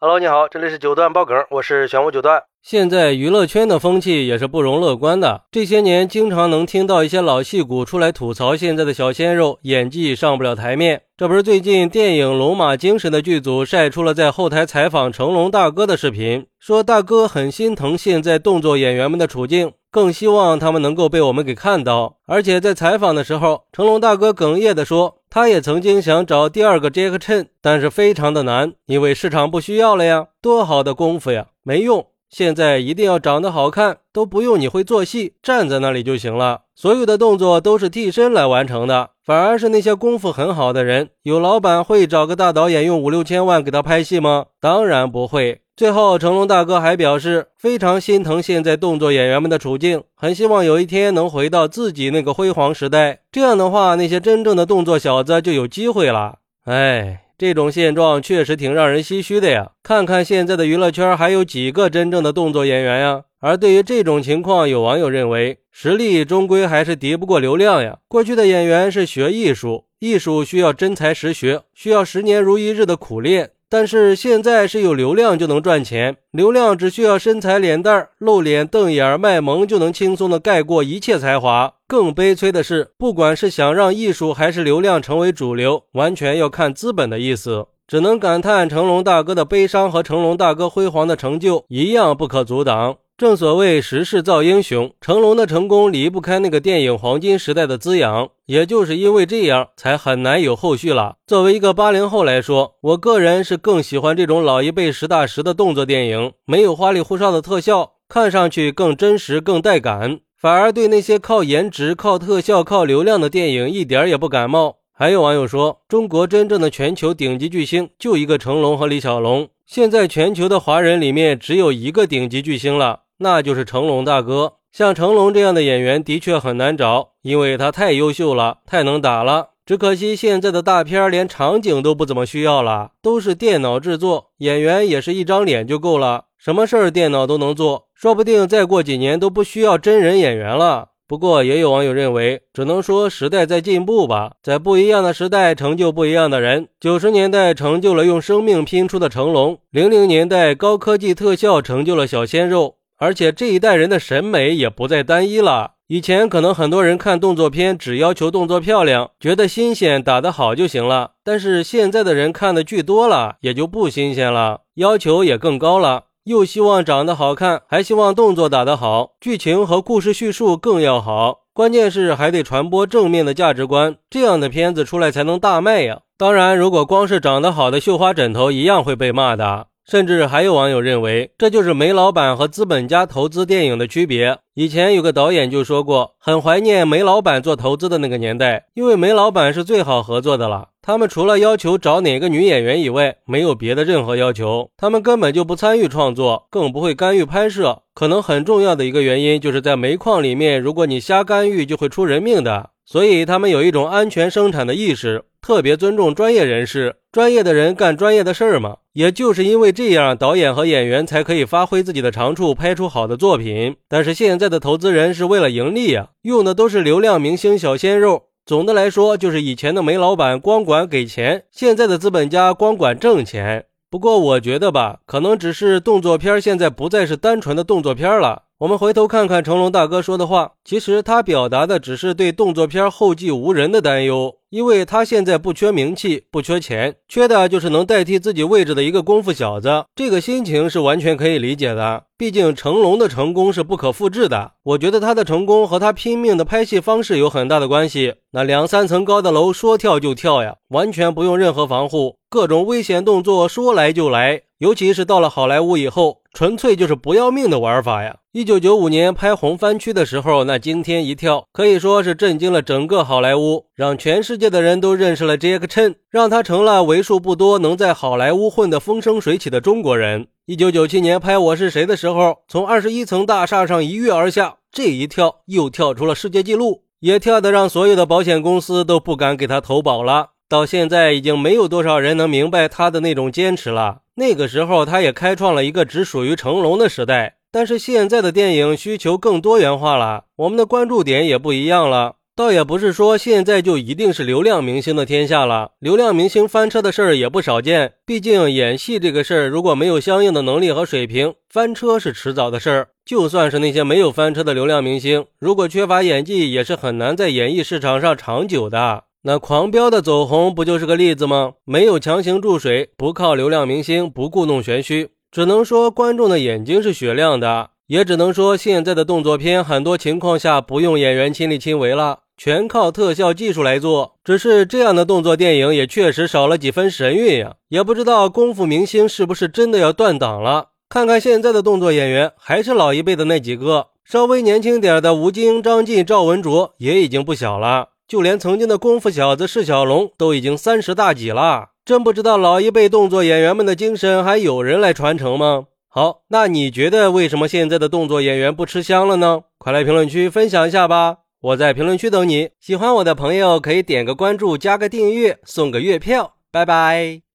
Hello，你好，这里是九段爆梗，我是玄武九段。现在娱乐圈的风气也是不容乐观的。这些年，经常能听到一些老戏骨出来吐槽现在的小鲜肉演技上不了台面。这不是最近电影《龙马精神》的剧组晒出了在后台采访成龙大哥的视频，说大哥很心疼现在动作演员们的处境，更希望他们能够被我们给看到。而且在采访的时候，成龙大哥哽咽地说。他也曾经想找第二个杰克逊，但是非常的难，因为市场不需要了呀。多好的功夫呀，没用。现在一定要长得好看，都不用你会做戏，站在那里就行了。所有的动作都是替身来完成的，反而是那些功夫很好的人，有老板会找个大导演用五六千万给他拍戏吗？当然不会。最后，成龙大哥还表示非常心疼现在动作演员们的处境，很希望有一天能回到自己那个辉煌时代。这样的话，那些真正的动作小子就有机会了。哎，这种现状确实挺让人唏嘘的呀。看看现在的娱乐圈还有几个真正的动作演员呀？而对于这种情况，有网友认为，实力终归还是敌不过流量呀。过去的演员是学艺术，艺术需要真才实学，需要十年如一日的苦练。但是现在是有流量就能赚钱，流量只需要身材脸蛋儿露脸瞪眼儿卖萌就能轻松的盖过一切才华。更悲催的是，不管是想让艺术还是流量成为主流，完全要看资本的意思。只能感叹成龙大哥的悲伤和成龙大哥辉煌的成就一样不可阻挡。正所谓时势造英雄，成龙的成功离不开那个电影黄金时代的滋养，也就是因为这样，才很难有后续了。作为一个八零后来说，我个人是更喜欢这种老一辈实打实的动作电影，没有花里胡哨的特效，看上去更真实、更带感。反而对那些靠颜值、靠特效、靠流量的电影一点也不感冒。还有网友说，中国真正的全球顶级巨星就一个成龙和李小龙，现在全球的华人里面只有一个顶级巨星了。那就是成龙大哥，像成龙这样的演员的确很难找，因为他太优秀了，太能打了。只可惜现在的大片连场景都不怎么需要了，都是电脑制作，演员也是一张脸就够了，什么事儿电脑都能做，说不定再过几年都不需要真人演员了。不过也有网友认为，只能说时代在进步吧，在不一样的时代成就不一样的人。九十年代成就了用生命拼出的成龙，零零年代高科技特效成就了小鲜肉。而且这一代人的审美也不再单一了。以前可能很多人看动作片只要求动作漂亮，觉得新鲜，打得好就行了。但是现在的人看的剧多了，也就不新鲜了，要求也更高了，又希望长得好看，还希望动作打得好，剧情和故事叙述更要好。关键是还得传播正面的价值观，这样的片子出来才能大卖呀。当然，如果光是长得好的绣花枕头，一样会被骂的。甚至还有网友认为，这就是煤老板和资本家投资电影的区别。以前有个导演就说过，很怀念煤老板做投资的那个年代，因为煤老板是最好合作的了。他们除了要求找哪个女演员以外，没有别的任何要求。他们根本就不参与创作，更不会干预拍摄。可能很重要的一个原因，就是在煤矿里面，如果你瞎干预，就会出人命的。所以他们有一种安全生产的意识。特别尊重专业人士，专业的人干专业的事儿嘛。也就是因为这样，导演和演员才可以发挥自己的长处，拍出好的作品。但是现在的投资人是为了盈利啊，用的都是流量明星、小鲜肉。总的来说，就是以前的煤老板光管给钱，现在的资本家光管挣钱。不过我觉得吧，可能只是动作片现在不再是单纯的动作片了。我们回头看看成龙大哥说的话，其实他表达的只是对动作片后继无人的担忧，因为他现在不缺名气，不缺钱，缺的就是能代替自己位置的一个功夫小子。这个心情是完全可以理解的，毕竟成龙的成功是不可复制的。我觉得他的成功和他拼命的拍戏方式有很大的关系。那两三层高的楼说跳就跳呀，完全不用任何防护，各种危险动作说来就来。尤其是到了好莱坞以后，纯粹就是不要命的玩法呀！一九九五年拍《红番区》的时候，那惊天一跳，可以说是震惊了整个好莱坞，让全世界的人都认识了杰克逊，让他成了为数不多能在好莱坞混得风生水起的中国人。一九九七年拍《我是谁》的时候，从二十一层大厦上一跃而下，这一跳又跳出了世界纪录，也跳得让所有的保险公司都不敢给他投保了。到现在已经没有多少人能明白他的那种坚持了。那个时候，他也开创了一个只属于成龙的时代。但是现在的电影需求更多元化了，我们的关注点也不一样了。倒也不是说现在就一定是流量明星的天下了，流量明星翻车的事儿也不少见。毕竟演戏这个事儿，如果没有相应的能力和水平，翻车是迟早的事儿。就算是那些没有翻车的流量明星，如果缺乏演技，也是很难在演艺市场上长久的。那狂飙的走红不就是个例子吗？没有强行注水，不靠流量明星，不故弄玄虚，只能说观众的眼睛是雪亮的，也只能说现在的动作片很多情况下不用演员亲力亲为了。全靠特效技术来做，只是这样的动作电影也确实少了几分神韵呀。也不知道功夫明星是不是真的要断档了？看看现在的动作演员，还是老一辈的那几个，稍微年轻点的吴京、张晋、赵文卓也已经不小了，就连曾经的功夫小子释小龙都已经三十大几了。真不知道老一辈动作演员们的精神还有人来传承吗？好，那你觉得为什么现在的动作演员不吃香了呢？快来评论区分享一下吧。我在评论区等你，喜欢我的朋友可以点个关注，加个订阅，送个月票，拜拜。